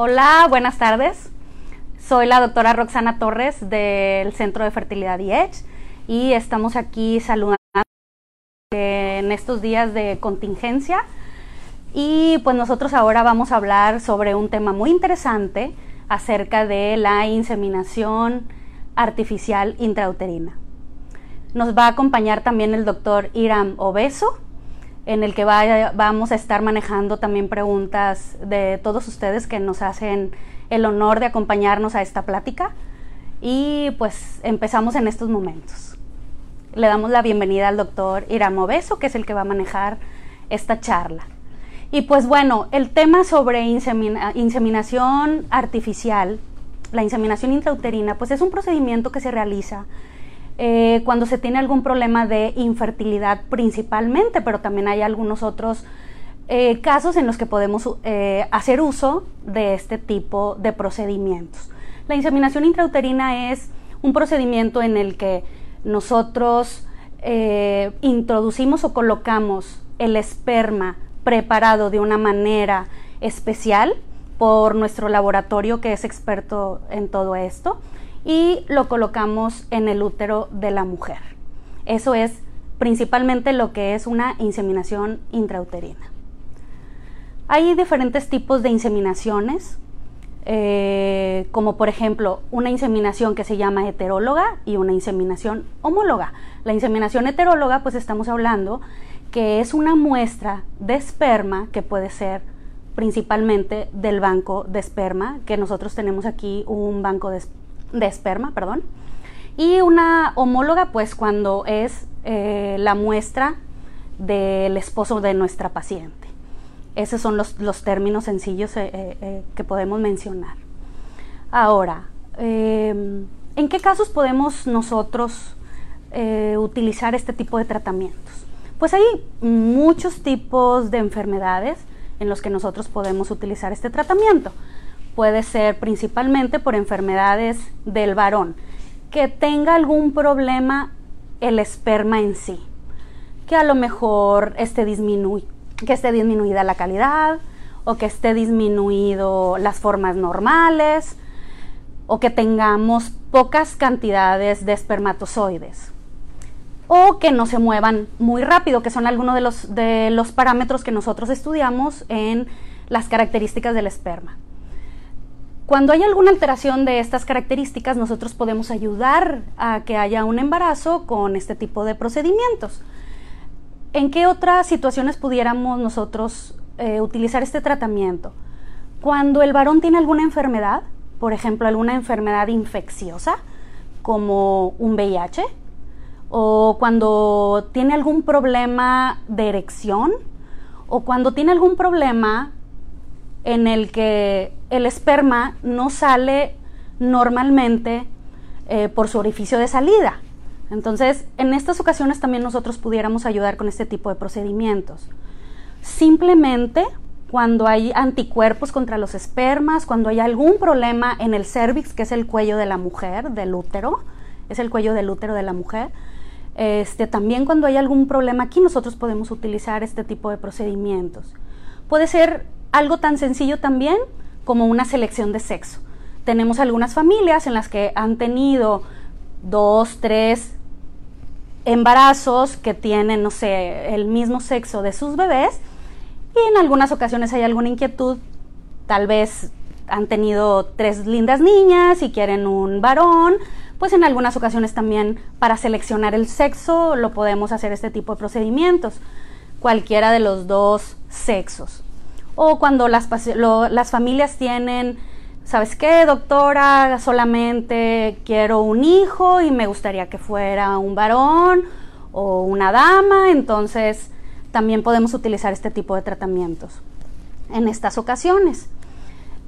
Hola, buenas tardes. Soy la doctora Roxana Torres del Centro de Fertilidad IEDGE y estamos aquí saludando en estos días de contingencia. Y pues nosotros ahora vamos a hablar sobre un tema muy interesante acerca de la inseminación artificial intrauterina. Nos va a acompañar también el doctor Iram Obeso, en el que vamos a estar manejando también preguntas de todos ustedes que nos hacen el honor de acompañarnos a esta plática. Y pues empezamos en estos momentos. Le damos la bienvenida al doctor Iram Obeso, que es el que va a manejar esta charla. Y pues bueno, el tema sobre inseminación artificial, la inseminación intrauterina, pues es un procedimiento que se realiza eh, cuando se tiene algún problema de infertilidad principalmente, pero también hay algunos otros eh, casos en los que podemos eh, hacer uso de este tipo de procedimientos. La inseminación intrauterina es un procedimiento en el que nosotros introducimos o colocamos el esperma preparado de una manera especial por nuestro laboratorio que es experto en todo esto y lo colocamos en el útero de la mujer. Eso es principalmente lo que es una inseminación intrauterina. Hay diferentes tipos de inseminaciones, eh, como por ejemplo una inseminación que se llama heteróloga y una inseminación homóloga. La inseminación heteróloga, pues estamos hablando que es una muestra de esperma que puede ser principalmente del banco de esperma, que nosotros tenemos aquí un banco de, de esperma, perdón. Y una homóloga, pues cuando es eh, la muestra del esposo de nuestra paciente. Esos son los, términos sencillos eh, eh, que podemos mencionar. Ahora, em, ¿en qué casos podemos nosotros utilizar este tipo de tratamientos? Pues hay muchos tipos de enfermedades en los que nosotros podemos utilizar este tratamiento puede ser principalmente por enfermedades del varón, que tenga algún problema el esperma en sí, que a lo mejor esté, que esté disminuida la calidad o que esté disminuido las formas normales o que tengamos pocas cantidades de espermatozoides o que no se muevan muy rápido, que son algunos de los, de los parámetros que nosotros estudiamos en las características del esperma. Cuando hay alguna alteración de estas características, nosotros podemos ayudar a que haya un embarazo con este tipo de procedimientos. ¿En qué otras situaciones pudiéramos nosotros eh, utilizar este tratamiento? Cuando el varón tiene alguna enfermedad, por ejemplo, alguna enfermedad infecciosa, como un VIH, o cuando tiene algún problema de erección, o cuando tiene algún problema en el que el esperma no sale normalmente eh, por su orificio de salida. Entonces, en estas ocasiones también nosotros pudiéramos ayudar con este tipo de procedimientos. Simplemente cuando hay anticuerpos contra los espermas, cuando hay algún problema en el cervix, que es el cuello de la mujer, del útero, es el cuello del útero de la mujer. Este, también cuando hay algún problema aquí nosotros podemos utilizar este tipo de procedimientos. Puede ser algo tan sencillo también como una selección de sexo. Tenemos algunas familias en las que han tenido dos, tres embarazos que tienen, no sé, el mismo sexo de sus bebés y en algunas ocasiones hay alguna inquietud, tal vez han tenido tres lindas niñas y quieren un varón, pues en algunas ocasiones también para seleccionar el sexo lo podemos hacer este tipo de procedimientos, cualquiera de los dos sexos o cuando las, familias tienen, ¿sabes qué, doctora? Solamente quiero un hijo y me gustaría que fuera un varón o una dama, entonces también podemos utilizar este tipo de tratamientos en estas ocasiones.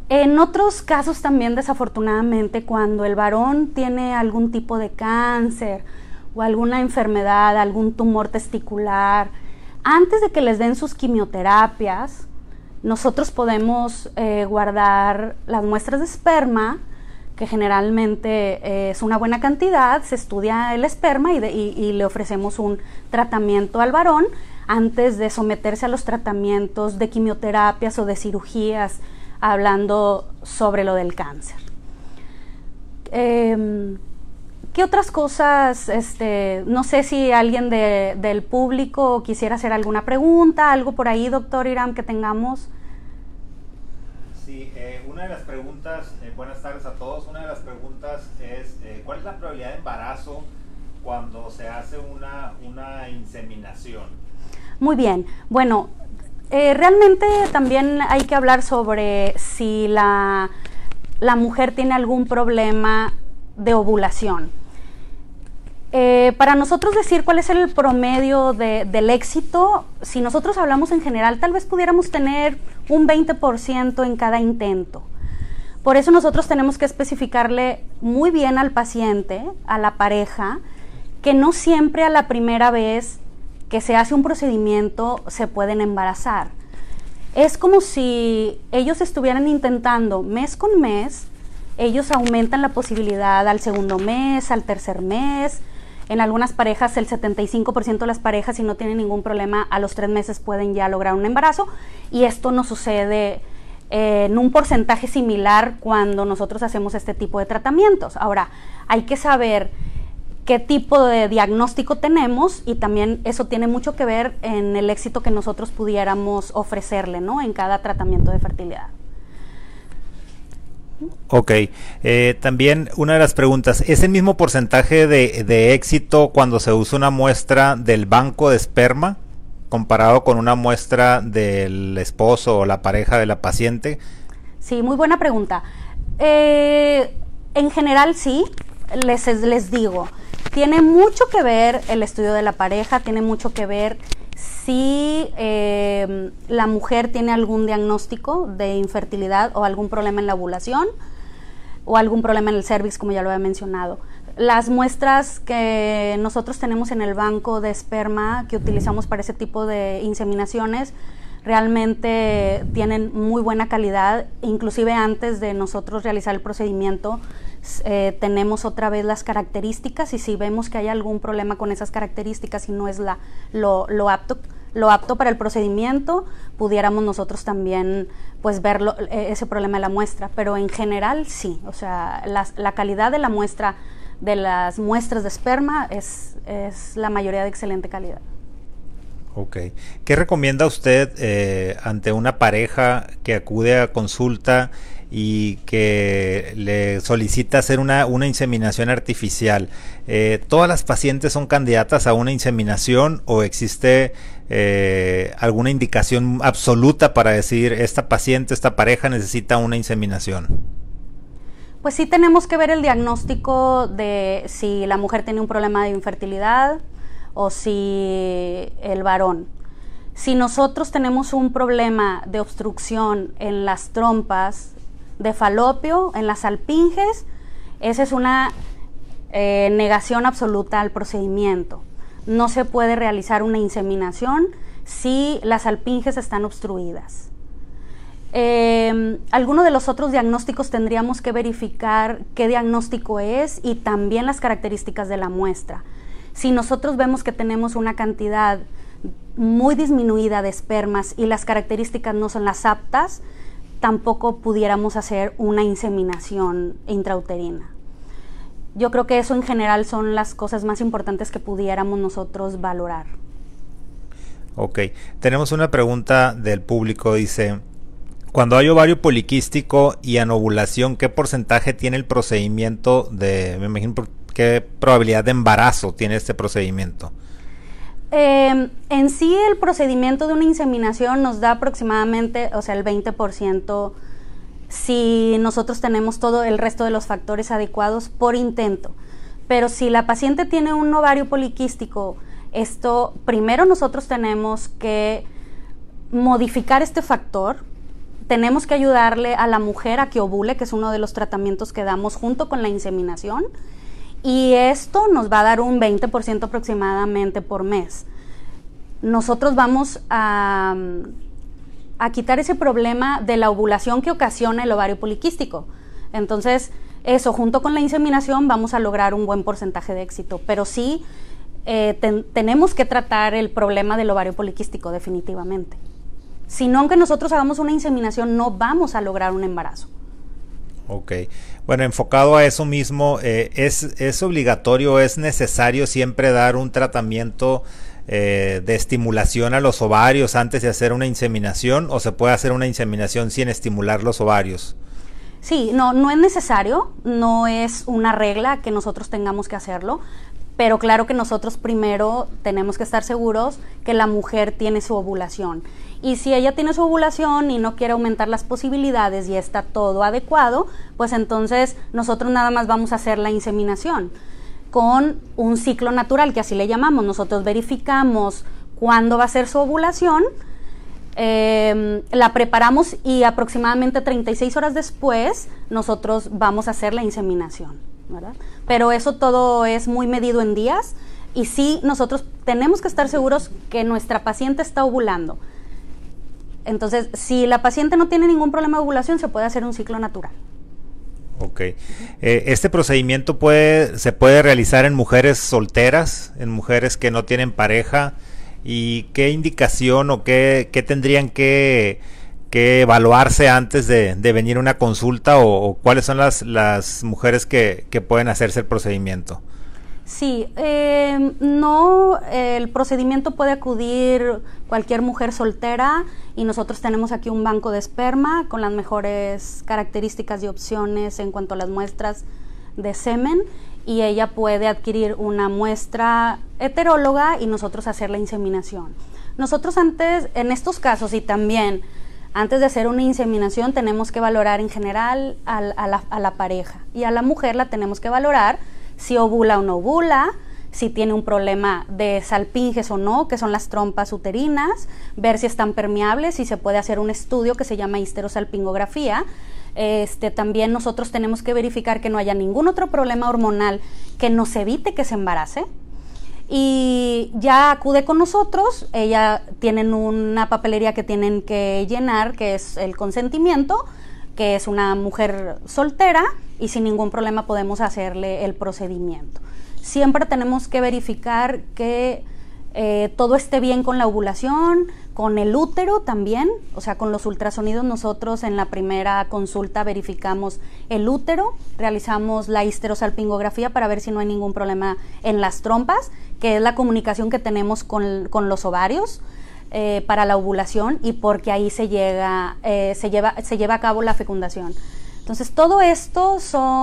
En otros casos también desafortunadamente cuando el varón tiene algún tipo de cáncer o alguna enfermedad, algún tumor testicular, antes de que les den sus quimioterapias, nosotros podemos eh, guardar las muestras de esperma, que generalmente eh, es una buena cantidad, se estudia el esperma y, le ofrecemos un tratamiento al varón antes de someterse a los tratamientos de quimioterapias o de cirugías hablando sobre lo del cáncer. Em, ¿Qué otras cosas, este, no sé si alguien del público quisiera hacer alguna pregunta, algo por ahí, doctor Iram, que tengamos? Sí, eh, una de las preguntas, eh, buenas tardes a todos, una de las preguntas es, eh, ¿cuál es la probabilidad de embarazo cuando se hace una, una inseminación? Muy bien, bueno, realmente también hay que hablar sobre si la, la mujer tiene algún problema de ovulación. Eh, para nosotros decir cuál es el promedio del éxito, si nosotros hablamos en general, tal vez pudiéramos tener un 20% en cada intento. Por eso nosotros tenemos que especificarle muy bien al paciente, a la pareja, que no siempre a la primera vez que se hace un procedimiento se pueden embarazar. Es como si ellos estuvieran intentando mes con mes, ellos aumentan la posibilidad al segundo mes, al tercer mes, en algunas parejas, el 75% de las parejas, si no tienen ningún problema, a los tres meses pueden ya lograr un embarazo. Y esto no sucede eh, en un porcentaje similar cuando nosotros hacemos este tipo de tratamientos. Ahora, hay que saber qué tipo de diagnóstico tenemos y también eso tiene mucho que ver en el éxito que nosotros pudiéramos ofrecerle ¿no? en cada tratamiento de fertilidad. Ok, eh, también una de las preguntas, ¿es el mismo porcentaje de, éxito cuando se usa una muestra del banco de esperma comparado con una muestra del esposo o la pareja de la paciente? Sí, muy buena pregunta. Eh, en general sí, les, les digo, tiene mucho que ver el estudio de la pareja, tiene mucho que ver si em, la mujer tiene algún diagnóstico de infertilidad o algún problema en la ovulación o algún problema en el cervix, como ya lo había mencionado. Las muestras que nosotros tenemos en el banco de esperma que utilizamos para ese tipo de inseminaciones realmente tienen muy buena calidad, inclusive antes de nosotros realizar el procedimiento eh, tenemos otra vez las características y si vemos que hay algún problema con esas características y no es la, lo, lo apto lo apto para el procedimiento, pudiéramos nosotros también pues ver e, ese problema de la muestra, pero en general sí, o sea, la, calidad de la muestra, de las muestras de esperma es, es la mayoría de excelente calidad. Ok. ¿Qué recomienda usted eh, ante una pareja que acude a consulta y que le solicita hacer una, una inseminación artificial. Eh, ¿Todas las pacientes son candidatas a una inseminación o existe eh, alguna indicación absoluta para decir esta paciente, esta pareja necesita una inseminación? Pues sí tenemos que ver el diagnóstico de si la mujer tiene un problema de infertilidad o si el varón. Si nosotros tenemos un problema de obstrucción en las trompas, de falopio en las alpinges, esa es una eh, negación absoluta al procedimiento. No se puede realizar una inseminación si las alpinges están obstruidas. Eh, alguno de los otros diagnósticos tendríamos que verificar qué diagnóstico es y también las características de la muestra. Si nosotros vemos que tenemos una cantidad muy disminuida de espermas y las características no son las aptas, tampoco pudiéramos hacer una inseminación intrauterina. Yo creo que eso en general son las cosas más importantes que pudiéramos nosotros valorar. Ok, tenemos una pregunta del público, dice, cuando hay ovario poliquístico y anovulación, ¿qué porcentaje tiene el procedimiento de, me imagino, qué probabilidad de embarazo tiene este procedimiento? Em, en sí el procedimiento de una inseminación nos da aproximadamente, o sea, el 20% si nosotros tenemos todo el resto de los factores adecuados por intento. Pero si la paciente tiene un ovario poliquístico, esto primero nosotros tenemos que modificar este factor, tenemos que ayudarle a la mujer a que ovule, que es uno de los tratamientos que damos junto con la inseminación y esto nos va a dar un 20% aproximadamente por mes. Nosotros vamos a, quitar ese problema de la ovulación que ocasiona el ovario poliquístico. Entonces, eso junto con la inseminación vamos a lograr un buen porcentaje de éxito, pero sí eh, tenemos que tratar el problema del ovario poliquístico definitivamente. Si no, aunque nosotros hagamos una inseminación, no vamos a lograr un embarazo. Ok. Bueno, enfocado a eso mismo, eh, ¿es, ¿es obligatorio, es necesario siempre dar un tratamiento eh, de estimulación a los ovarios antes de hacer una inseminación o se puede hacer una inseminación sin estimular los ovarios? Sí, no, no es necesario, no es una regla que nosotros tengamos que hacerlo, pero claro que nosotros primero tenemos que estar seguros que la mujer tiene su ovulación. Y si ella tiene su ovulación y no quiere aumentar las posibilidades y está todo adecuado, pues entonces nosotros nada más vamos a hacer la inseminación con un ciclo natural, que así le llamamos. Nosotros verificamos cuándo va a ser su ovulación, em, la preparamos y aproximadamente 36 horas después nosotros vamos a hacer la inseminación. Pero eso todo es muy medido en días y sí nosotros tenemos que estar seguros que nuestra paciente está ovulando. Entonces, si la paciente no tiene ningún problema de ovulación, se puede hacer un ciclo natural. Ok. Eh, este procedimiento puede, se puede realizar en mujeres solteras, en mujeres que no tienen pareja. ¿Y qué indicación o qué, tendrían que, evaluarse antes de, venir a una consulta o, cuáles son las, las mujeres que, que pueden hacerse el procedimiento? Sí, eh, no, el procedimiento puede acudir cualquier mujer soltera y nosotros tenemos aquí un banco de esperma con las mejores características y opciones en cuanto a las muestras de semen y ella puede adquirir una muestra heteróloga y nosotros hacer la inseminación. Nosotros antes, en estos casos y también antes de hacer una inseminación tenemos que valorar en general a la, a la pareja y a la mujer la tenemos que valorar si ovula o no ovula, si tiene un problema de salpinges o no, que son las trompas uterinas, ver si están permeables, si se puede hacer un estudio que se llama histerosalpingografía. Este, también nosotros tenemos que verificar que no haya ningún otro problema hormonal que nos evite que se embarace. Y ya acude con nosotros, ella tienen una papelería que tienen que llenar, que es el consentimiento, que es una mujer soltera y sin ningún problema podemos hacerle el procedimiento. Siempre tenemos que verificar que eh, todo esté bien con la ovulación, con el útero también, o sea, con los ultrasonidos nosotros en la primera consulta verificamos el útero, realizamos la histerosalpingografía para ver si no hay ningún problema en las trompas, que es la comunicación que tenemos con, con los ovarios. Eh, para la ovulación y porque ahí se, llega, eh, se, lleva, se lleva a cabo la fecundación. Entonces, todo esto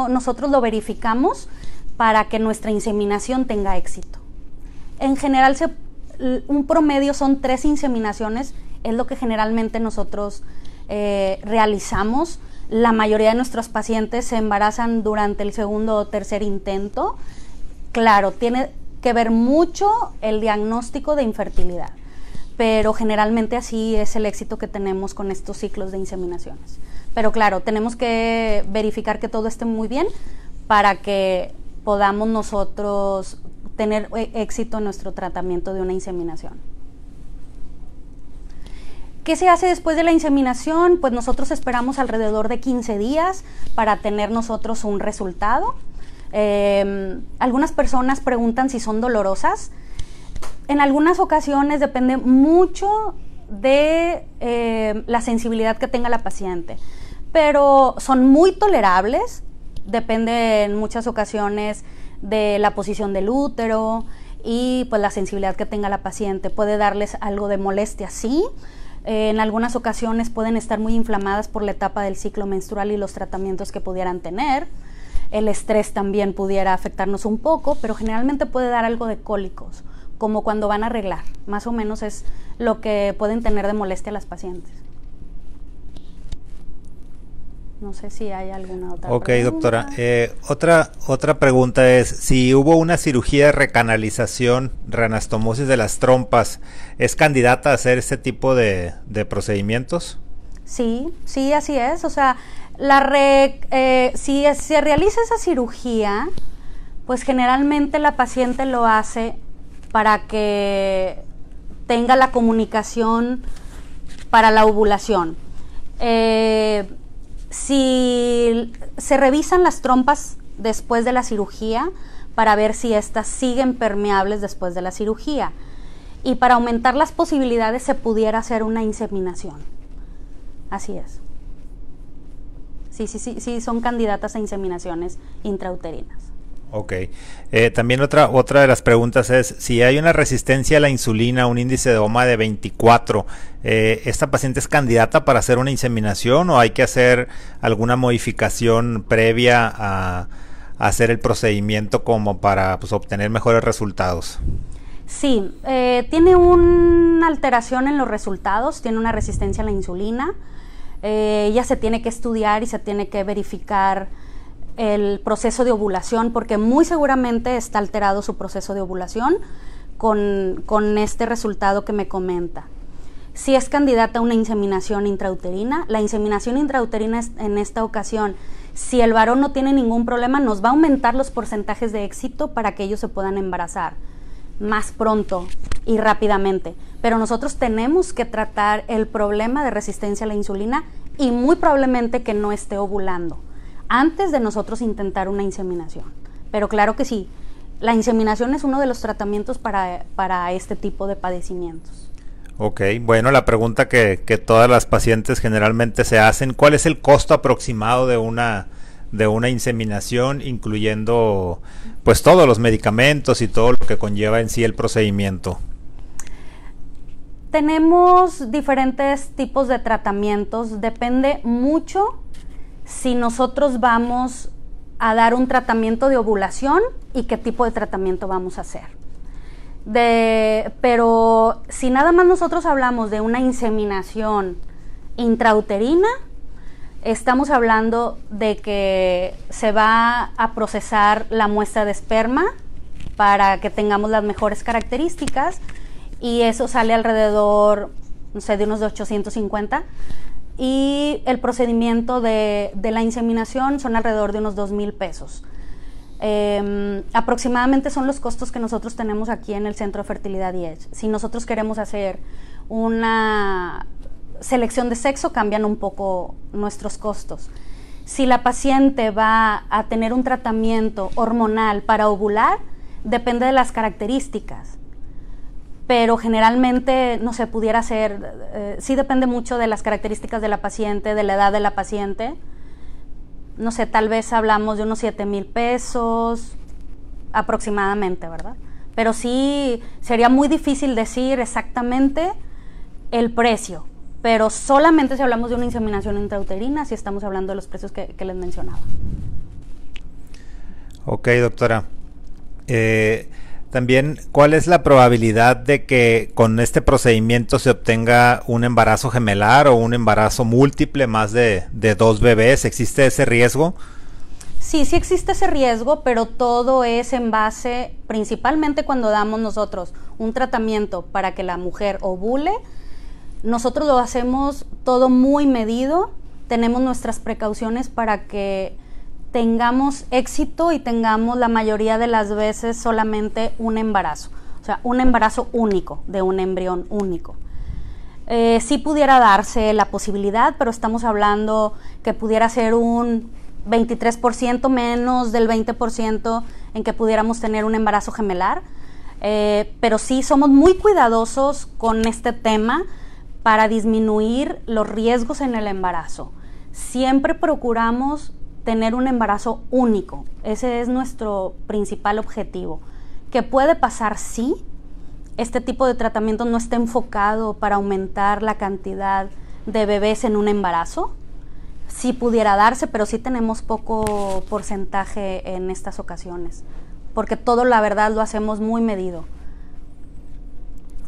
nosotros lo verificamos para que nuestra inseminación tenga éxito. En general, un promedio son tres inseminaciones, es lo que generalmente nosotros eh, realizamos. La mayoría de nuestros pacientes se embarazan durante el segundo o tercer intento. Claro, tiene que ver mucho el diagnóstico de infertilidad pero generalmente así es el éxito que tenemos con estos ciclos de inseminaciones. Pero claro, tenemos que verificar que todo esté muy bien para que podamos nosotros tener e-, éxito en nuestro tratamiento de una inseminación. ¿Qué se hace después de la inseminación? Pues nosotros esperamos alrededor de 15 días para tener nosotros un resultado. Em, algunas personas preguntan si son dolorosas en algunas ocasiones depende mucho de eh, la sensibilidad que tenga la paciente, pero son muy tolerables, depende en muchas ocasiones de la posición del útero y pues la sensibilidad que tenga la paciente. Puede darles algo de molestia, sí. Eh, en algunas ocasiones pueden estar muy inflamadas por la etapa del ciclo menstrual y los tratamientos que pudieran tener. El estrés también pudiera afectarnos un poco, pero generalmente puede dar algo de cólicos como cuando van a arreglar. Más o menos es lo que pueden tener de molestia las pacientes. No sé si hay alguna otra Ok, doctora. Eh, otra, otra pregunta es, si hubo una cirugía de recanalización, reanastomosis de las trompas, ¿es candidata a hacer este tipo de, procedimientos? Sí, sí, así es. O sea, la re, eh, si se realiza esa cirugía, pues generalmente la paciente lo hace para que tenga la comunicación para la ovulación. Eh, si se revisan las trompas después de la cirugía para ver si éstas siguen permeables después de la cirugía. y para aumentar las posibilidades se pudiera hacer una inseminación. Así es. Sí, sí, sí, sí, son candidatas a inseminaciones intrauterinas. Ok. Eh, también otra, otra de las preguntas es, si hay una resistencia a la insulina, un índice de OMA de 24, eh, ¿esta paciente es candidata para hacer una inseminación o hay que hacer alguna modificación previa a, hacer el procedimiento como para pues, obtener mejores resultados? Sí, eh, tiene una alteración en los resultados, tiene una resistencia a la insulina. ella se tiene que estudiar y se tiene que verificar el proceso de ovulación, porque muy seguramente está alterado su proceso de ovulación con, este resultado que me comenta. Si es candidata a una inseminación intrauterina, la inseminación intrauterina en esta ocasión, si el varón no tiene ningún problema, nos va a aumentar los porcentajes de éxito para que ellos se puedan embarazar más pronto y rápidamente. Pero nosotros tenemos que tratar el problema de resistencia a la insulina y muy probablemente que no esté ovulando antes de nosotros intentar una inseminación. Pero claro que sí, la inseminación es uno de los tratamientos para, este tipo de padecimientos. Ok, bueno, la pregunta que, todas las pacientes generalmente se hacen, ¿cuál es el costo aproximado de una, de una inseminación, incluyendo pues todos los medicamentos y todo lo que conlleva en sí el procedimiento? Tenemos diferentes tipos de tratamientos, depende mucho si nosotros vamos a dar un tratamiento de ovulación y qué tipo de tratamiento vamos a hacer. pero si nada más nosotros hablamos de una inseminación intrauterina, estamos hablando de que se va a procesar la muestra de esperma para que tengamos las mejores características y eso sale alrededor, no sé, de unos 850 y el procedimiento de, la inseminación son alrededor de unos dos mil pesos. Em, aproximadamente son los costos que nosotros tenemos aquí en el Centro de Fertilidad 10. Si nosotros queremos hacer una selección de sexo, cambian un poco nuestros costos. Si la paciente va a tener un tratamiento hormonal para ovular, depende de las características pero generalmente, no se pudiera ser, eh, sí depende mucho de las características de la paciente, de la edad de la paciente. No sé, tal vez hablamos de unos 7 mil pesos aproximadamente, ¿verdad? Pero sí sería muy difícil decir exactamente el precio, pero solamente si hablamos de una inseminación intrauterina, si estamos hablando de los precios que, que les mencionaba. Ok, doctora. Eh, también, ¿cuál es la probabilidad de que con este procedimiento se obtenga un embarazo gemelar o un embarazo múltiple, más de, dos bebés? ¿Existe ese riesgo? Sí, sí existe ese riesgo, pero todo es en base, principalmente cuando damos nosotros un tratamiento para que la mujer ovule, nosotros lo hacemos todo muy medido, tenemos nuestras precauciones para que tengamos éxito y tengamos la mayoría de las veces solamente un embarazo, o sea, un embarazo único, de un embrión único. Eh, sí pudiera darse la posibilidad, pero estamos hablando que pudiera ser un 23% menos del 20% en que pudiéramos tener un embarazo gemelar. Eh, pero sí somos muy cuidadosos con este tema para disminuir los riesgos en el embarazo. Siempre procuramos tener un embarazo único. Ese es nuestro principal objetivo. ¿Qué puede pasar si este tipo de tratamiento no está enfocado para aumentar la cantidad de bebés en un embarazo? Sí pudiera darse, pero sí tenemos poco porcentaje en estas ocasiones, porque todo la verdad lo hacemos muy medido.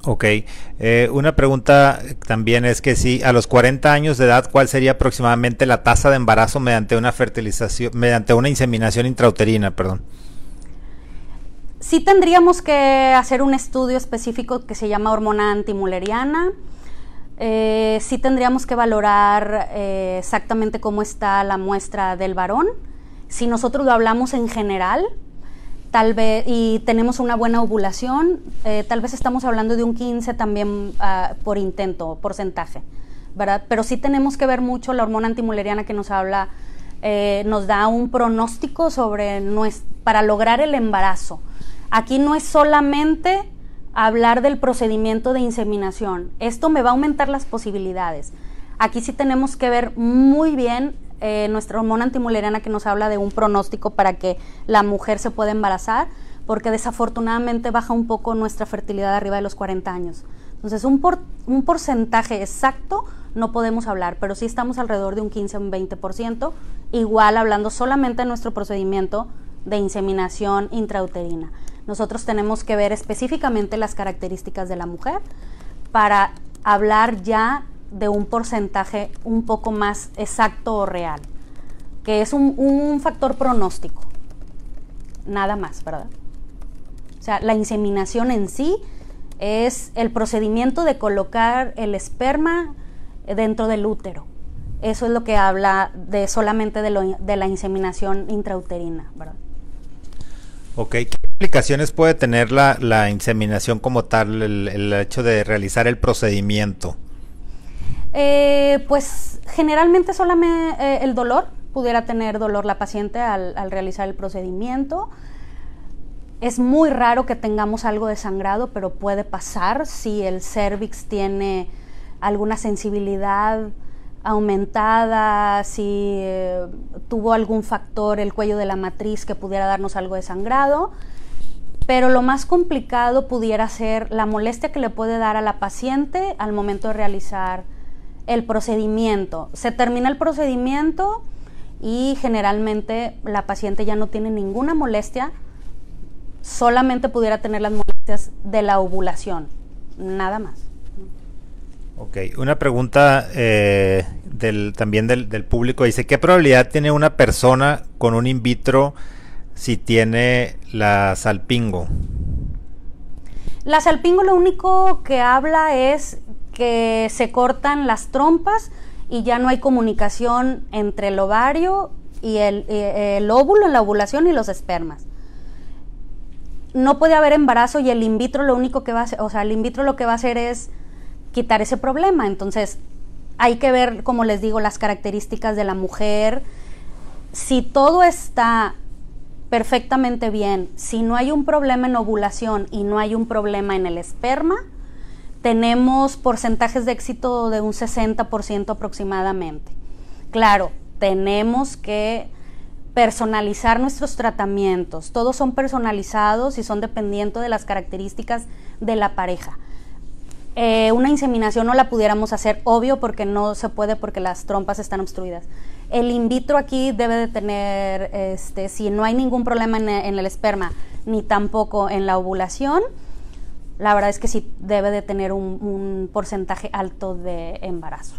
Ok, eh, una pregunta también es que si a los 40 años de edad, ¿cuál sería aproximadamente la tasa de embarazo mediante una fertilización, mediante una inseminación intrauterina, perdón? Sí tendríamos que hacer un estudio específico que se llama hormona antimuleriana. Eh, sí tendríamos que valorar eh, exactamente cómo está la muestra del varón. Si nosotros lo hablamos en general, tal vez, y tenemos una buena ovulación, eh, tal vez estamos hablando de un 15 también uh, por intento, porcentaje, ¿verdad? Pero sí tenemos que ver mucho la hormona antimuleriana que nos habla, eh, nos da un pronóstico sobre, para lograr el embarazo. Aquí no es solamente hablar del procedimiento de inseminación. Esto me va a aumentar las posibilidades. Aquí sí tenemos que ver muy bien eh, nuestra hormona antimuleriana que nos habla de un pronóstico para que la mujer se pueda embarazar, porque desafortunadamente baja un poco nuestra fertilidad arriba de los 40 años. Entonces, un, un porcentaje exacto no podemos hablar, pero sí estamos alrededor de un 15 o un 20%, igual hablando solamente de nuestro procedimiento de inseminación intrauterina. Nosotros tenemos que ver específicamente las características de la mujer para hablar ya de un porcentaje un poco más exacto o real, que es un, un factor pronóstico, nada más, ¿verdad? O sea, la inseminación en sí es el procedimiento de colocar el esperma dentro del útero. Eso es lo que habla de solamente de, de la inseminación intrauterina, ¿verdad? Ok, ¿qué implicaciones puede tener la, la inseminación como tal, el, hecho de realizar el procedimiento? Eh, pues generalmente solamente eh, el dolor, pudiera tener dolor la paciente al, al realizar el procedimiento. Es muy raro que tengamos algo de sangrado, pero puede pasar si el cervix tiene alguna sensibilidad aumentada, si eh, tuvo algún factor el cuello de la matriz que pudiera darnos algo de sangrado. Pero lo más complicado pudiera ser la molestia que le puede dar a la paciente al momento de realizar el procedimiento. Se termina el procedimiento y generalmente la paciente ya no tiene ninguna molestia, solamente pudiera tener las molestias de la ovulación, nada más. Ok, una pregunta eh, del, también del, público. Dice, ¿qué probabilidad tiene una persona con un in vitro si tiene la salpingo? La salpingo lo único que habla es que se cortan las trompas y ya no hay comunicación entre el ovario y el, óvulo en la ovulación y los espermas no puede haber embarazo y el in vitro lo único que va a hacer, o sea, el in vitro lo que va a hacer es quitar ese problema. Entonces, hay que ver, como les digo, las características de la mujer. Si todo está perfectamente bien, si no hay un problema en ovulación y no hay un problema en el esperma, tenemos porcentajes de éxito de un 60% aproximadamente. Claro, tenemos que personalizar nuestros tratamientos. Todos son personalizados y son dependiendo de las características de la pareja. Eh, una inseminación no la pudiéramos hacer, obvio, porque no se puede porque las trompas están obstruidas. El in vitro aquí debe de tener, este, si no hay ningún problema en, el esperma, ni tampoco en la ovulación, la verdad es que sí debe de tener un porcentaje alto de embarazo.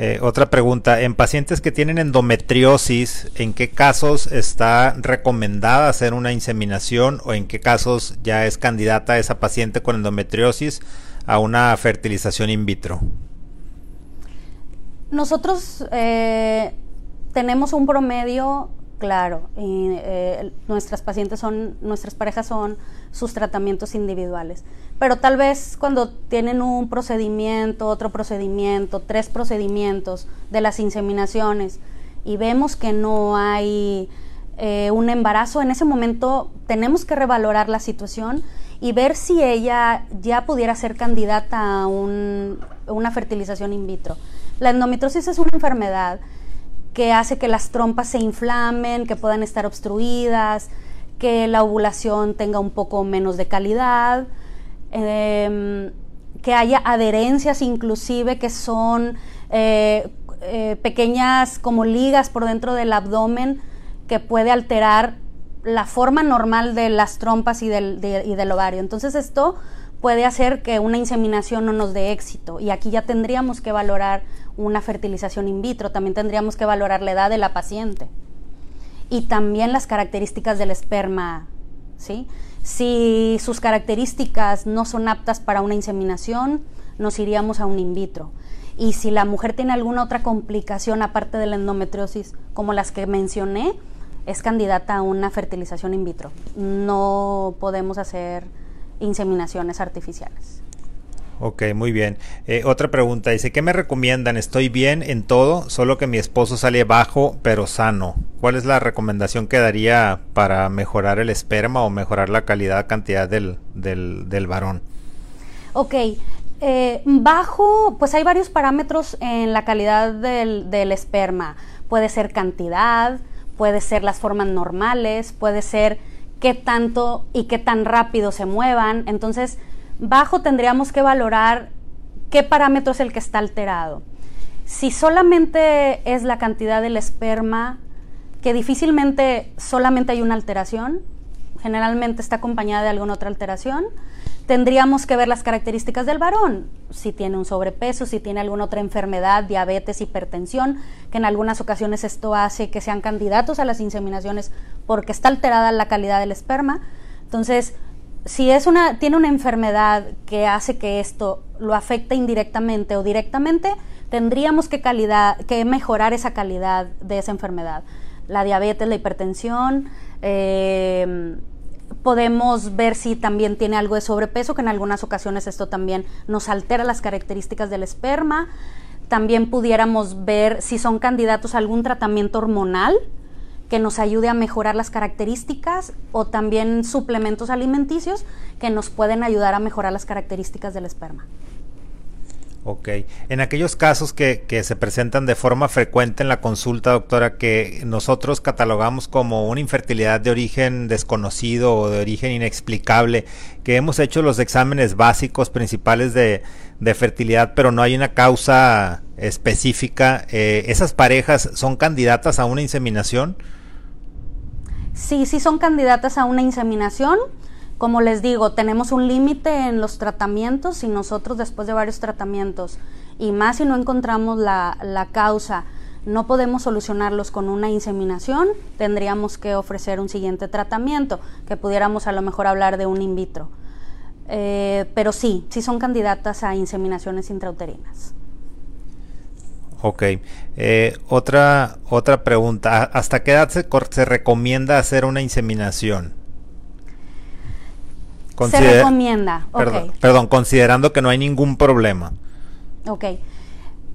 Eh, otra pregunta, en pacientes que tienen endometriosis, ¿en qué casos está recomendada hacer una inseminación o en qué casos ya es candidata esa paciente con endometriosis a una fertilización in vitro? Nosotros eh, tenemos un promedio Claro, y, eh, nuestras pacientes son, nuestras parejas son sus tratamientos individuales. Pero tal vez cuando tienen un procedimiento, otro procedimiento, tres procedimientos de las inseminaciones y vemos que no hay eh, un embarazo, en ese momento tenemos que revalorar la situación y ver si ella ya pudiera ser candidata a una fertilización in vitro. La endometriosis es una enfermedad que hace que las trompas se inflamen, que puedan estar obstruidas, que la ovulación tenga un poco menos de calidad, em, que haya adherencias inclusive que son eh, eh, pequeñas como ligas por dentro del abdomen que puede alterar la forma normal de las trompas y del, y del ovario. Entonces esto puede hacer que una inseminación no nos dé éxito y aquí ya tendríamos que valorar una fertilización in vitro, también tendríamos que valorar la edad de la paciente y también las características del esperma, ¿sí? Si sus características no son aptas para una inseminación, nos iríamos a un in vitro. Y si la mujer tiene alguna otra complicación aparte de la endometriosis, como las que mencioné, es candidata a una fertilización in vitro. No podemos hacer inseminaciones artificiales. Ok, muy bien. Eh, otra pregunta, dice, ¿qué me recomiendan? Estoy bien en todo, solo que mi esposo sale bajo pero sano. ¿cuál es la recomendación que daría para mejorar el esperma o mejorar la calidad, cantidad del, del, varón? Ok, eh, bajo, pues hay varios parámetros en la calidad del, del esperma. Puede ser cantidad, puede ser las formas normales, puede ser qué tanto y qué tan rápido se muevan. Entonces, bajo tendríamos que valorar qué parámetro es el que está alterado. Si solamente es la cantidad del esperma, que difícilmente solamente hay una alteración, generalmente está acompañada de alguna otra alteración, tendríamos que ver las características del varón, si tiene un sobrepeso, si tiene alguna otra enfermedad, diabetes, hipertensión, que en algunas ocasiones esto hace que sean candidatos a las inseminaciones porque está alterada la calidad del esperma. Entonces, si es una, tiene una enfermedad que hace que esto lo afecte indirectamente o directamente, tendríamos que, calidad, que mejorar esa calidad de esa enfermedad. La diabetes, la hipertensión, eh, podemos ver si también tiene algo de sobrepeso, que en algunas ocasiones esto también nos altera las características del esperma. También pudiéramos ver si son candidatos a algún tratamiento hormonal que nos ayude a mejorar las características o también suplementos alimenticios que nos pueden ayudar a mejorar las características del esperma. Ok. En aquellos casos que, se presentan de forma frecuente en la consulta, doctora, que nosotros catalogamos como una infertilidad de origen desconocido o de origen inexplicable, que hemos hecho los exámenes básicos principales de, fertilidad, pero no hay una causa específica, eh, ¿esas parejas son candidatas a una inseminación? Sí, sí son candidatas a una inseminación. Como les digo, tenemos un límite en los tratamientos y nosotros después de varios tratamientos, y más si no encontramos la, causa, no podemos solucionarlos con una inseminación, tendríamos que ofrecer un siguiente tratamiento, que pudiéramos a lo mejor hablar de un in vitro. Eh, pero sí, sí son candidatas a inseminaciones intrauterinas. Ok. Eh, otra, otra pregunta. ¿Hasta qué edad se recomienda hacer una inseminación? Se recomienda. Perdón, considerando que no hay ningún problema. Ok.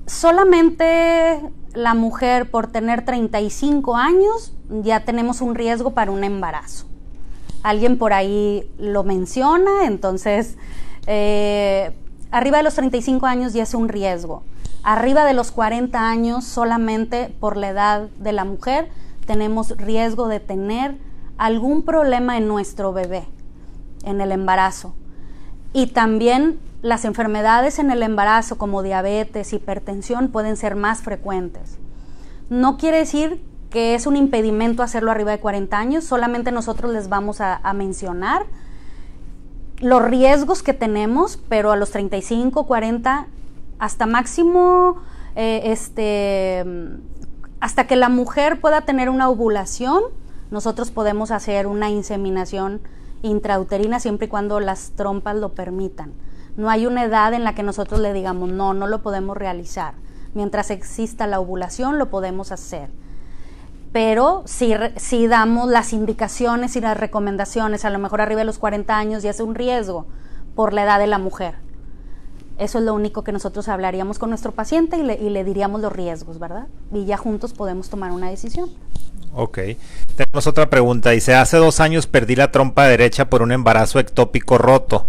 Solamente la mujer por tener 35 años ya tenemos un riesgo para un embarazo. Alguien por ahí lo menciona, entonces eh, arriba de los 35 años ya es un riesgo. Arriba de los 40 años solamente por la edad de la mujer tenemos riesgo de tener algún problema en nuestro bebé en el embarazo. Y también las enfermedades en el embarazo como diabetes, hipertensión pueden ser más frecuentes. No quiere decir que es un impedimento hacerlo arriba de 40 años, solamente nosotros les vamos a, mencionar los riesgos que tenemos, pero a los 35, 40, hasta máximo, eh, este, hasta que la mujer pueda tener una ovulación, nosotros podemos hacer una inseminación intrauterina siempre y cuando las trompas lo permitan. No hay una edad en la que nosotros le digamos, no, no lo podemos realizar. Mientras exista la ovulación, lo podemos hacer. Pero si, si damos las indicaciones y las recomendaciones, a lo mejor arriba de los 40 años ya es un riesgo por la edad de la mujer. Eso es lo único que nosotros hablaríamos con nuestro paciente y le, y le diríamos los riesgos, ¿verdad? Y ya juntos podemos tomar una decisión. Ok. Tenemos otra pregunta. Dice, hace dos años perdí la trompa derecha por un embarazo ectópico roto.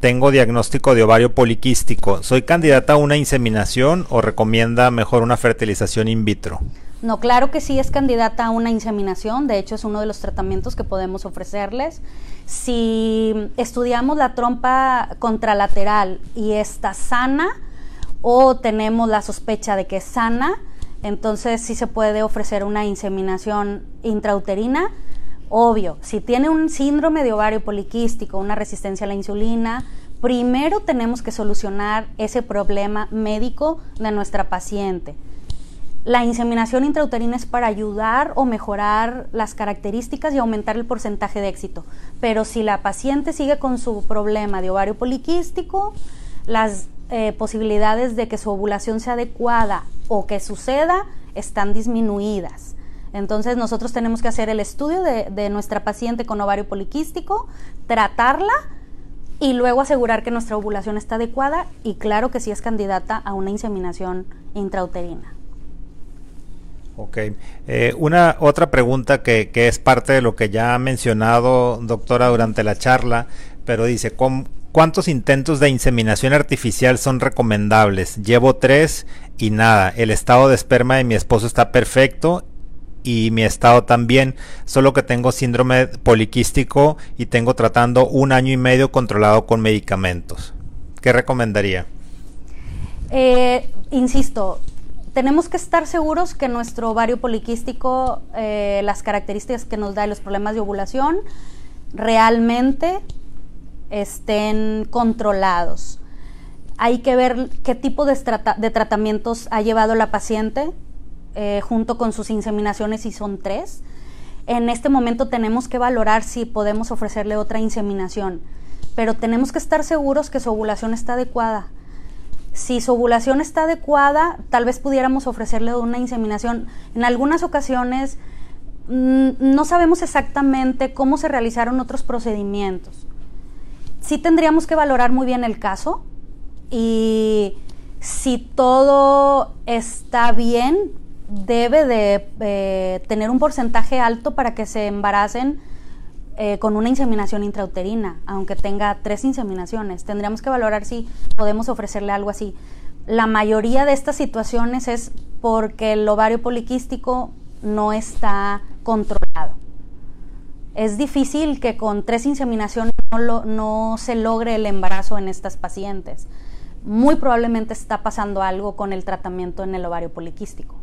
Tengo diagnóstico de ovario poliquístico. ¿Soy candidata a una inseminación o recomienda mejor una fertilización in vitro? No, claro que sí es candidata a una inseminación. De hecho, es uno de los tratamientos que podemos ofrecerles. Si estudiamos la trompa contralateral y está sana o tenemos la sospecha de que es sana, entonces sí se puede ofrecer una inseminación intrauterina. Obvio, si tiene un síndrome de ovario poliquístico, una resistencia a la insulina, primero tenemos que solucionar ese problema médico de nuestra paciente. La inseminación intrauterina es para ayudar o mejorar las características y aumentar el porcentaje de éxito. Pero si la paciente sigue con su problema de ovario poliquístico, las eh, posibilidades de que su ovulación sea adecuada o que suceda están disminuidas. Entonces nosotros tenemos que hacer el estudio de, nuestra paciente con ovario poliquístico, tratarla y luego asegurar que nuestra ovulación está adecuada y claro que sí es candidata a una inseminación intrauterina. Ok. Eh, una otra pregunta que, que, es parte de lo que ya ha mencionado, doctora, durante la charla, pero dice, ¿cuántos intentos de inseminación artificial son recomendables? Llevo tres y nada. El estado de esperma de mi esposo está perfecto y mi estado también, solo que tengo síndrome poliquístico y tengo tratando un año y medio controlado con medicamentos. ¿Qué recomendaría? Eh, insisto, tenemos que estar seguros que nuestro ovario poliquístico, eh, las características que nos da y los problemas de ovulación, realmente estén controlados. Hay que ver qué tipo de, tratamientos ha llevado la paciente eh, junto con sus inseminaciones y son tres. En este momento tenemos que valorar si podemos ofrecerle otra inseminación, pero tenemos que estar seguros que su ovulación está adecuada si su ovulación está adecuada, tal vez pudiéramos ofrecerle una inseminación. En algunas ocasiones mm, no sabemos exactamente cómo se realizaron otros procedimientos. Sí tendríamos que valorar muy bien el caso y si todo está bien, debe de eh, tener un porcentaje alto para que se embaracen eh, con una inseminación intrauterina, aunque tenga tres inseminaciones. Tendríamos que valorar si podemos ofrecerle algo así. La mayoría de estas situaciones es porque el ovario poliquístico no está controlado. Es difícil que con tres inseminaciones no, no se logre el embarazo en estas pacientes. Muy probablemente está pasando algo con el tratamiento en el ovario poliquístico.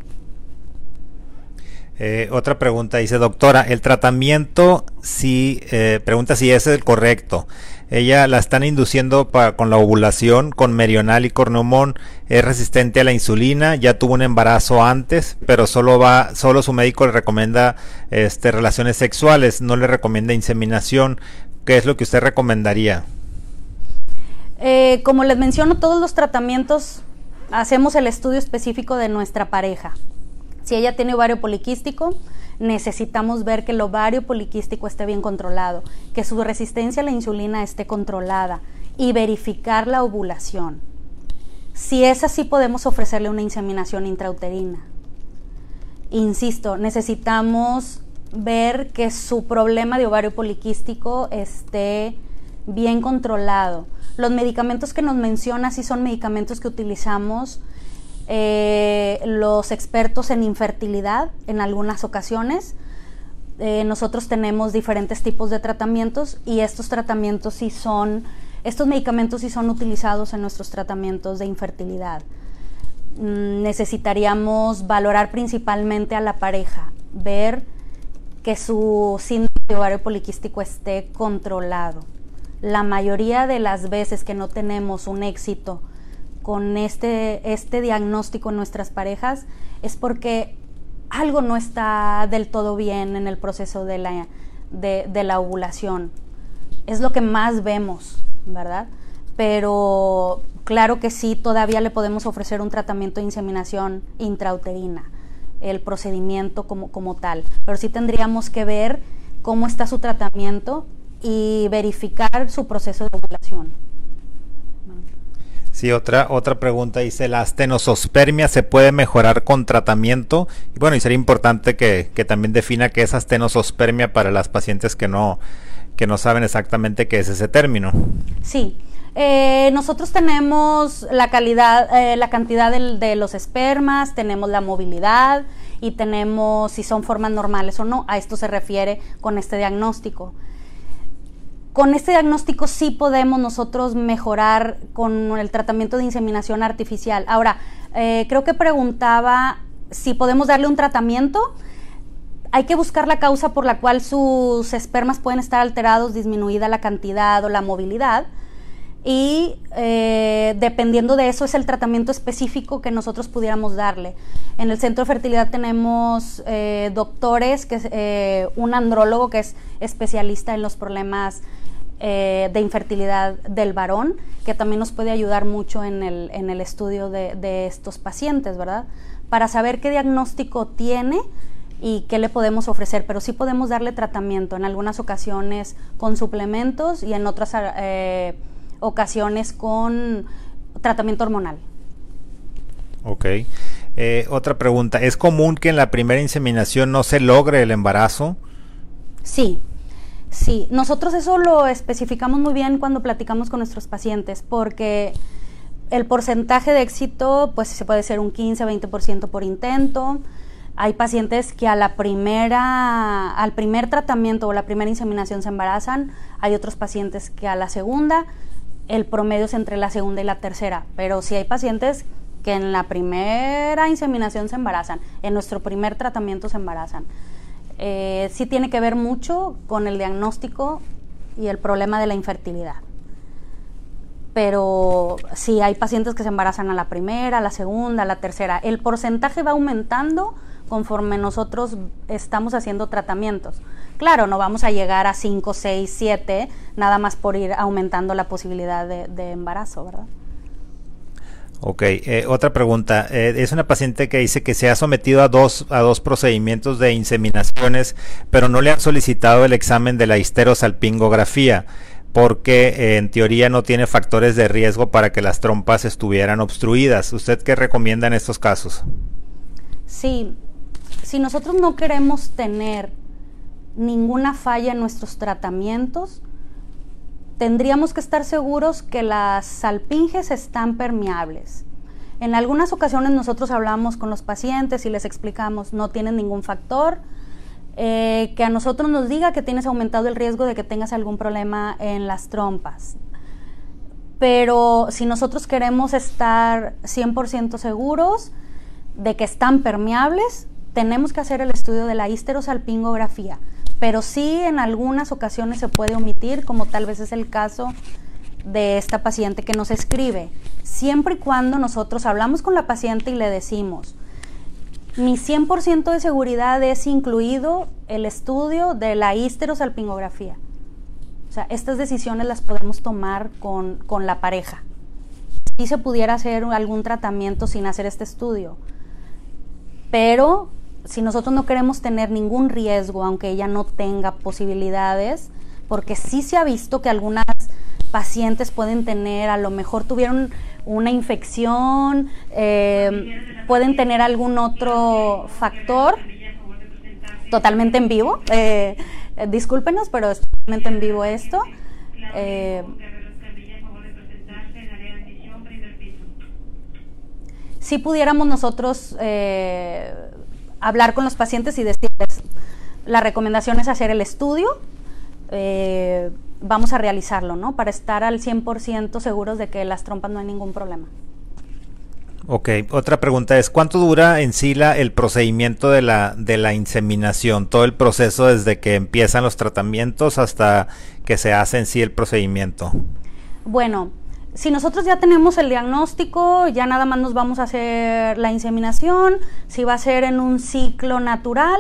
Eh, otra pregunta dice, doctora, el tratamiento, si, eh, pregunta si es el correcto. Ella la están induciendo con la ovulación, con merional y corneumón, es resistente a la insulina, ya tuvo un embarazo antes, pero solo va, solo su médico le recomienda este, relaciones sexuales, no le recomienda inseminación. ¿Qué es lo que usted recomendaría? Eh, como les menciono, todos los tratamientos hacemos el estudio específico de nuestra pareja. Si ella tiene ovario poliquístico, necesitamos ver que el ovario poliquístico esté bien controlado, que su resistencia a la insulina esté controlada y verificar la ovulación. Si es así, podemos ofrecerle una inseminación intrauterina. Insisto, necesitamos ver que su problema de ovario poliquístico esté bien controlado. Los medicamentos que nos menciona sí son medicamentos que utilizamos eh, los expertos en infertilidad en algunas ocasiones. Eh, nosotros tenemos diferentes tipos de tratamientos y estos tratamientos sí son, estos medicamentos sí son utilizados en nuestros tratamientos de infertilidad. Mm, necesitaríamos valorar principalmente a la pareja, ver que su síndrome de ovario poliquístico esté controlado. La mayoría de las veces que no tenemos un éxito con este, este diagnóstico en nuestras parejas es porque algo no está del todo bien en el proceso de la, de, la ovulación. Es lo que más vemos, ¿verdad? Pero claro que sí, todavía le podemos ofrecer un tratamiento de inseminación intrauterina, el procedimiento como, como tal. Pero sí tendríamos que ver cómo está su tratamiento y verificar su proceso de ovulación. Sí, otra, otra pregunta dice, ¿la astenosospermia se puede mejorar con tratamiento? Y bueno, y sería importante que, también defina qué es astenosospermia para las pacientes que no, que no saben exactamente qué es ese término. Sí, eh, nosotros tenemos la calidad, eh, la cantidad de, los espermas, tenemos la movilidad y tenemos si son formas normales o no. A esto se refiere con este diagnóstico con este diagnóstico sí podemos nosotros mejorar con el tratamiento de inseminación artificial. Ahora, eh, creo que preguntaba si podemos darle un tratamiento. Hay que buscar la causa por la cual sus espermas pueden estar alterados, disminuida la cantidad o la movilidad. Y eh, dependiendo de eso es el tratamiento específico que nosotros pudiéramos darle. En el centro de fertilidad tenemos eh, doctores, que un andrólogo que es especialista en los problemas eh, de infertilidad del varón, que también nos puede ayudar mucho en el, en el estudio de, estos pacientes, ¿verdad? Para saber qué diagnóstico tiene y qué le podemos ofrecer, pero sí podemos darle tratamiento en algunas ocasiones con suplementos y en otras eh, ocasiones con tratamiento hormonal. Ok. Eh, otra pregunta, ¿es común que en la primera inseminación no se logre el embarazo? Sí, sí. Nosotros eso lo especificamos muy bien cuando platicamos con nuestros pacientes, porque el porcentaje de éxito, pues se puede ser un 15, 20% por intento. Hay pacientes que a la primera, al primer tratamiento o la primera inseminación se embarazan. Hay otros pacientes que a la segunda. El promedio es entre la segunda y la tercera. Pero sí hay pacientes que en la primera inseminación se embarazan, en nuestro primer tratamiento se embarazan. Eh, sí tiene que ver mucho con el diagnóstico y el problema de la infertilidad pero sí hay pacientes que se embarazan a la primera, a la segunda, a la tercera. El porcentaje va aumentando conforme nosotros estamos haciendo tratamientos. Claro, no vamos a llegar a 5, 6, 7, nada más por ir aumentando la posibilidad de, embarazo, ¿verdad? Ok, eh, otra pregunta. Eh, es una paciente que dice que se ha sometido a dos, a dos procedimientos de inseminaciones, pero no le han solicitado el examen de la histerosalpingografía porque eh, en teoría no tiene factores de riesgo para que las trompas estuvieran obstruidas. ¿Usted qué recomienda en estos casos? Sí, si nosotros no queremos tener ninguna falla en nuestros tratamientos, tendríamos que estar seguros que las salpinges están permeables. En algunas ocasiones nosotros hablamos con los pacientes y les explicamos, no tienen ningún factor, eh, que a nosotros nos diga que tienes aumentado el riesgo de que tengas algún problema en las trompas. Pero si nosotros queremos estar 100% seguros de que están permeables, tenemos que hacer el estudio de la histerosalpingografía. Pero sí en algunas ocasiones se puede omitir, como tal vez es el caso de esta paciente que nos escribe. Siempre y cuando nosotros hablamos con la paciente y le decimos, mi 100% de seguridad es incluido el estudio de la histerosalpingografía. O sea, estas decisiones las podemos tomar con, con la pareja. Si se pudiera hacer algún tratamiento sin hacer este estudio. Pero si nosotros no queremos tener ningún riesgo, aunque ella no tenga posibilidades, porque sí se ha visto que algunas pacientes pueden tener, a lo mejor tuvieron una infección, eh, pueden tener algún otro factor totalmente en vivo. Eh, discúlpenos, pero es totalmente en vivo esto. Eh, si pudiéramos nosotros eh, hablar con los pacientes y decirles, la recomendación es hacer el estudio, eh, vamos a realizarlo, ¿no? Para estar al 100% seguros de que las trompas no hay ningún problema. Ok, otra pregunta es, ¿cuánto dura en sí la, el procedimiento de la, de la inseminación? Todo el proceso desde que empiezan los tratamientos hasta que se hace en sí el procedimiento. Bueno, si nosotros ya tenemos el diagnóstico, ya nada más nos vamos a hacer la inseminación, si va a ser en un ciclo natural,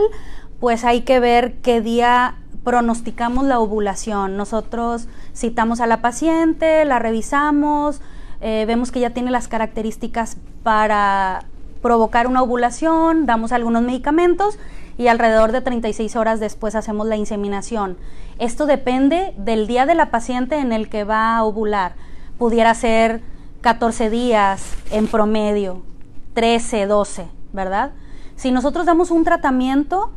pues hay que ver qué día pronosticamos la ovulación. Nosotros citamos a la paciente, la revisamos, eh, vemos que ya tiene las características para provocar una ovulación, damos algunos medicamentos y alrededor de 36 horas después hacemos la inseminación. Esto depende del día de la paciente en el que va a ovular. Pudiera ser 14 días en promedio, 13, 12, ¿verdad? Si nosotros damos un tratamiento,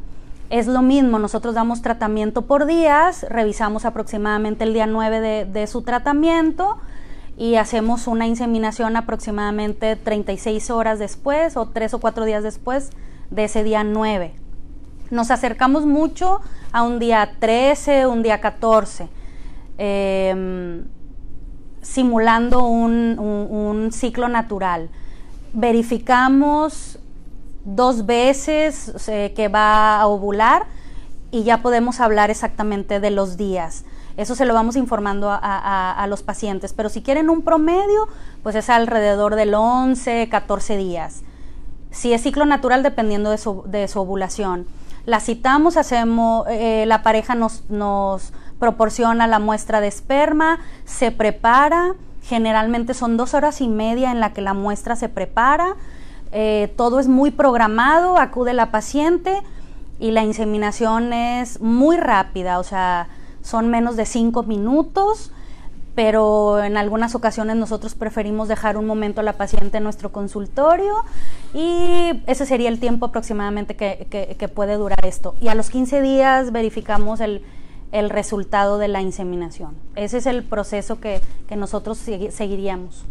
es lo mismo, nosotros damos tratamiento por días, revisamos aproximadamente el día 9 de, su tratamiento y hacemos una inseminación aproximadamente 36 horas después o 3 o 4 días después de ese día 9. Nos acercamos mucho a un día 13, un día 14, em, simulando un ciclo natural. Verificamos dos veces que va a ovular y ya podemos hablar exactamente de los días. Eso se lo vamos informando a, los pacientes, pero si quieren un promedio, pues es alrededor del 11, 14 días. Si es ciclo natural, dependiendo de su, de su ovulación. La citamos, hacemos, eh, la pareja nos, nos proporciona la muestra de esperma, se prepara, generalmente son dos horas y media en la que la muestra se prepara, eh, todo es muy programado, acude la paciente y la inseminación es muy rápida, o sea, son menos de cinco minutos, pero en algunas ocasiones nosotros preferimos dejar un momento a la paciente en nuestro consultorio y ese sería el tiempo aproximadamente que, puede durar esto. Y a los 15 días verificamos el, resultado de la inseminación. Ese es el proceso que, nosotros seguiríamos.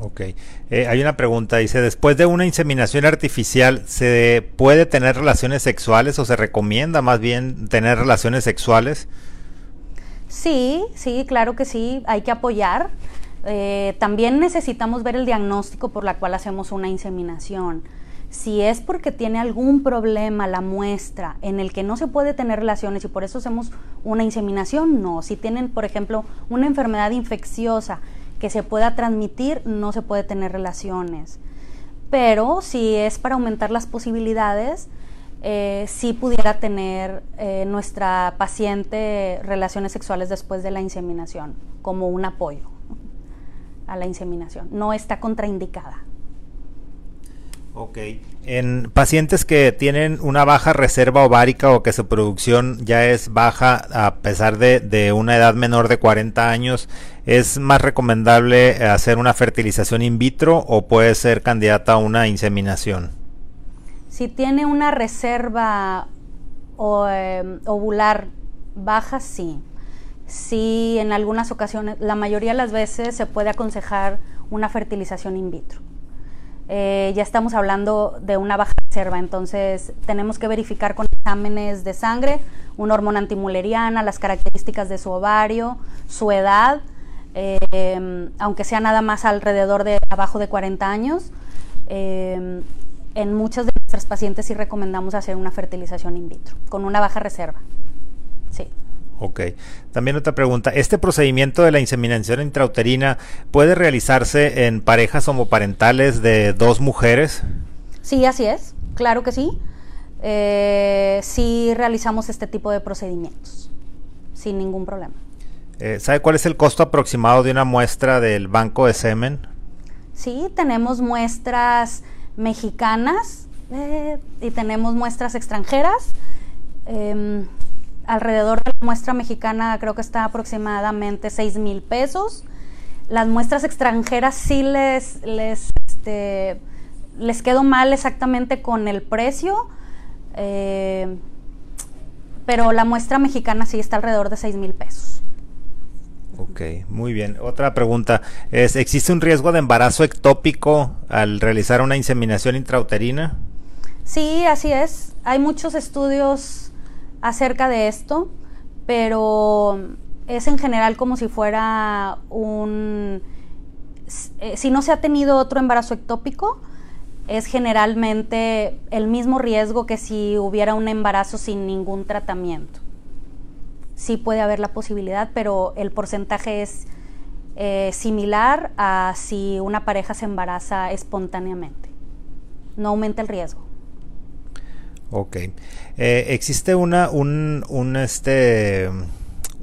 Ok. Eh, hay una pregunta, dice, después de una inseminación artificial, ¿se puede tener relaciones sexuales o se recomienda más bien tener relaciones sexuales? Sí, sí, claro que sí, hay que apoyar. Eh, también necesitamos ver el diagnóstico por la cual hacemos una inseminación. Si es porque tiene algún problema la muestra en el que no se puede tener relaciones y por eso hacemos una inseminación, no. Si tienen, por ejemplo, una enfermedad infecciosa que se pueda transmitir, no se puede tener relaciones. Pero si es para aumentar las posibilidades, eh, si pudiera tener eh, nuestra paciente relaciones sexuales después de la inseminación, como un apoyo a la inseminación. No está contraindicada. Ok. En pacientes que tienen una baja reserva ovárica o que su producción ya es baja a pesar de, de, una edad menor de 40 años, ¿es más recomendable hacer una fertilización in vitro o puede ser candidata a una inseminación? Si tiene una reserva em, ovular baja, sí. Sí, en algunas ocasiones, la mayoría de las veces se puede aconsejar una fertilización in vitro. Eh, ya estamos hablando de una baja reserva, entonces tenemos que verificar con exámenes de sangre una hormona antimuleriana, las características de su ovario, su edad, em, aunque sea nada más alrededor de abajo de 40 años. Em, en muchas de nuestras pacientes sí recomendamos hacer una fertilización in vitro, con una baja reserva. Sí. Ok. También otra pregunta. ¿Este procedimiento de la inseminación intrauterina puede realizarse en parejas homoparentales de dos mujeres? Sí, así es. Claro que sí. Eh, sí realizamos este tipo de procedimientos sin ningún problema. Eh, ¿Sabe cuál es el costo aproximado de una muestra del banco de semen? Sí, tenemos muestras mexicanas eh, y tenemos muestras extranjeras. Alrededor de la muestra mexicana creo que está aproximadamente 6 mil pesos. Las muestras extranjeras sí les, les, este, les quedó mal exactamente con el precio, eh, pero la muestra mexicana sí está alrededor de 6 mil pesos. Ok, muy bien. Otra pregunta es, ¿existe un riesgo de embarazo ectópico al realizar una inseminación intrauterina? Sí, así es. Hay muchos estudios acerca de esto, pero es en general como si fuera un... Eh, si no se ha tenido otro embarazo ectópico, es generalmente el mismo riesgo que si hubiera un embarazo sin ningún tratamiento sí puede haber la posibilidad, pero el porcentaje es eh, similar a si una pareja se embaraza espontáneamente. No aumenta el riesgo. Ok. Eh, existe una, un, este,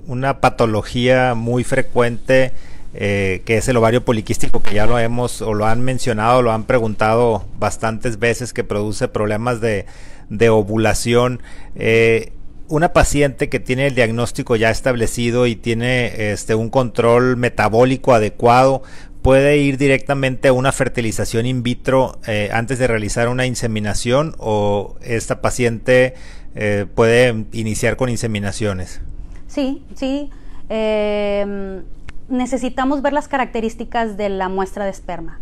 una patología muy frecuente eh, que es el ovario poliquístico, que ya lo hemos o lo han mencionado, lo han preguntado bastantes veces, que produce problemas de, de ovulación una paciente que tiene el diagnóstico ya establecido y tiene este un control metabólico adecuado puede ir directamente a una fertilización in vitro eh, antes de realizar una inseminación o esta paciente eh, puede iniciar con inseminaciones. Sí, sí. Em, necesitamos ver las características de la muestra de esperma.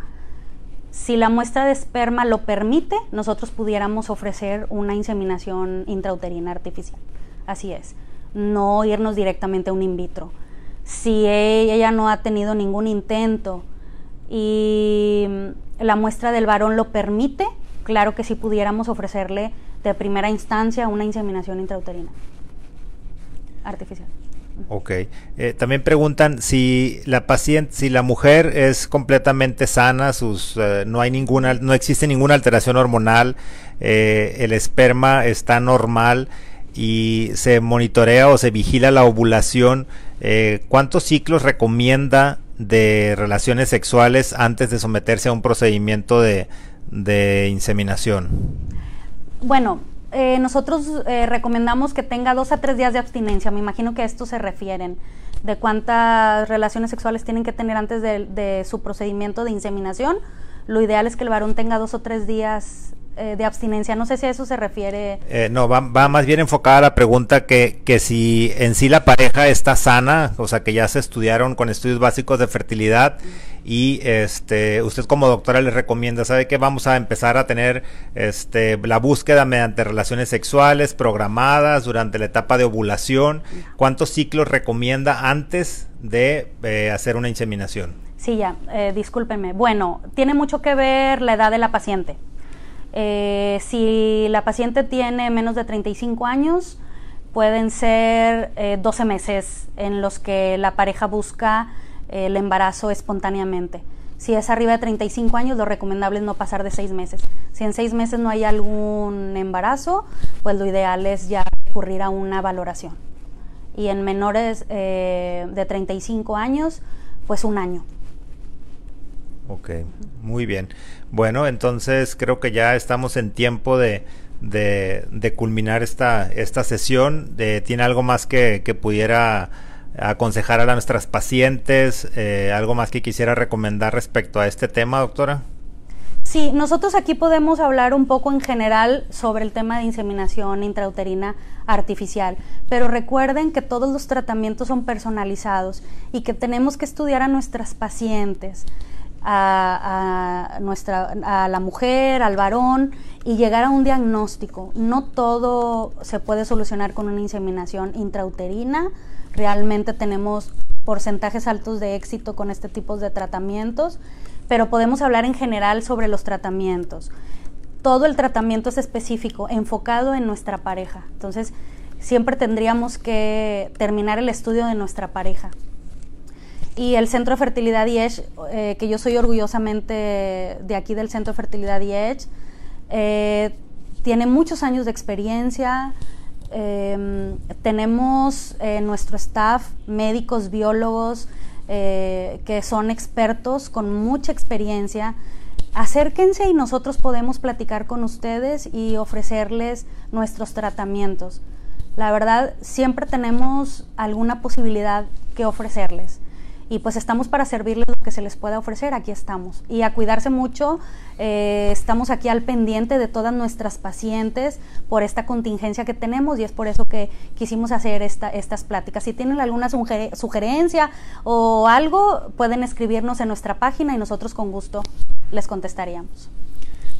Si la muestra de esperma lo permite, nosotros pudiéramos ofrecer una inseminación intrauterina artificial. Así es. No irnos directamente a un in vitro. Si ella no ha tenido ningún intento y la muestra del varón lo permite, claro que sí pudiéramos ofrecerle de primera instancia una inseminación intrauterina artificial. Ok. Eh, también preguntan si la paciente, si la mujer es completamente sana, sus, eh, no hay ninguna, no existe ninguna alteración hormonal, eh, el esperma está normal y se monitorea o se vigila la ovulación, ¿cuántos ciclos recomienda de relaciones sexuales antes de someterse a un procedimiento de, de inseminación? Bueno, eh, nosotros eh, recomendamos que tenga dos a tres días de abstinencia, me imagino que a esto se refieren. de cuántas relaciones sexuales tienen que tener antes de, de su procedimiento de inseminación, lo ideal es que el varón tenga dos o tres días eh, de abstinencia. No sé si a eso se refiere. Eh, no, va, más bien enfocada a la pregunta que, que si en sí la pareja está sana, o sea, que ya se estudiaron con estudios básicos de fertilidad y este usted como doctora les recomienda, sabe que vamos a empezar a tener este la búsqueda mediante relaciones sexuales programadas durante la etapa de ovulación. ¿Cuántos ciclos recomienda antes de eh, hacer una inseminación? Sí, ya, discúlpenme. Bueno, tiene mucho que ver la edad de la paciente. Eh, si la paciente tiene menos de 35 años, pueden ser 12 eh, meses en los que la pareja busca eh, el embarazo espontáneamente. Si es arriba de 35 años, lo recomendable es no pasar de 6 meses. Si en 6 meses no hay algún embarazo, pues lo ideal es ya recurrir a una valoración. Y en menores de 35 años, pues un año. Ok, muy bien. Bueno, entonces creo que ya estamos en tiempo de, de, culminar esta, esta sesión. ¿Tiene algo más que, que pudiera aconsejar a nuestras pacientes? Eh, ¿Algo más que quisiera recomendar respecto a este tema, doctora? Sí, nosotros aquí podemos hablar un poco en general sobre el tema de inseminación intrauterina artificial, pero recuerden que todos los tratamientos son personalizados y que tenemos que estudiar a nuestras pacientes a, nuestra, a la mujer, al varón y llegar a un diagnóstico. No todo se puede solucionar con una inseminación intrauterina. Realmente tenemos porcentajes altos de éxito con este tipo de tratamientos, pero podemos hablar en general sobre los tratamientos. Todo el tratamiento es específico, enfocado en nuestra pareja. Entonces, siempre tendríamos que terminar el estudio de nuestra pareja y el Centro de Fertilidad IESH, eh, que yo soy orgullosamente de aquí del Centro de Fertilidad IESH, eh, tiene muchos años de experiencia. Em, tenemos eh, nuestro staff, médicos, biólogos, que son expertos con mucha experiencia. Acérquense y nosotros podemos platicar con ustedes y ofrecerles nuestros tratamientos. La verdad, siempre tenemos alguna posibilidad que ofrecerles y pues estamos para servirles lo que se les pueda ofrecer, aquí estamos. Y a cuidarse mucho, eh, estamos aquí al pendiente de todas nuestras pacientes por esta contingencia que tenemos y es por eso que quisimos hacer esta, estas pláticas. Si tienen alguna sugerencia o algo, pueden escribirnos en nuestra página y nosotros con gusto les contestaríamos.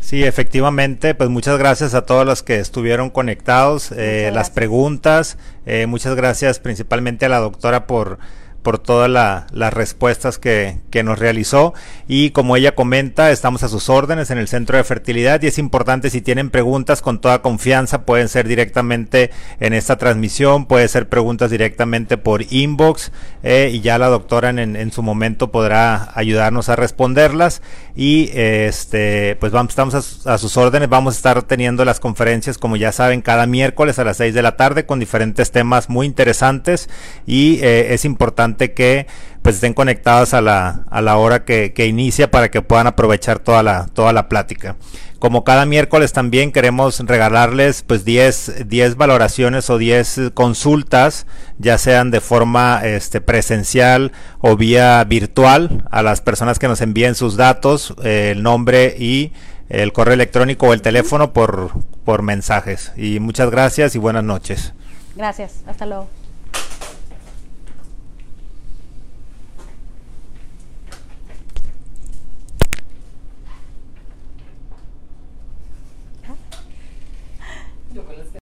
Sí, efectivamente, pues muchas gracias a todos los que estuvieron conectados, eh, las preguntas, eh, muchas gracias principalmente a la doctora por por todas las respuestas que, nos realizó. Y como ella comenta estamos a sus órdenes en el centro de fertilidad y es importante si tienen preguntas con toda confianza pueden ser directamente en esta transmisión puede ser preguntas directamente por inbox eh, y ya la doctora en, en, su momento podrá ayudarnos a responderlas. Y este pues vamos estamos a, sus órdenes. Vamos a estar teniendo las conferencias como ya saben cada miércoles a las 6 de la tarde con diferentes temas muy interesantes. Y eh, es importante que pues estén conectados a la, a la hora que, inicia para que puedan aprovechar toda la, toda la plática. Como cada miércoles también queremos regalarles pues 10, 10 valoraciones o 10 consultas, ya sean de forma este, presencial o vía virtual a las personas que nos envíen sus datos, el nombre y el correo electrónico o el teléfono por, por mensajes. Y muchas gracias y buenas noches. Gracias, hasta luego.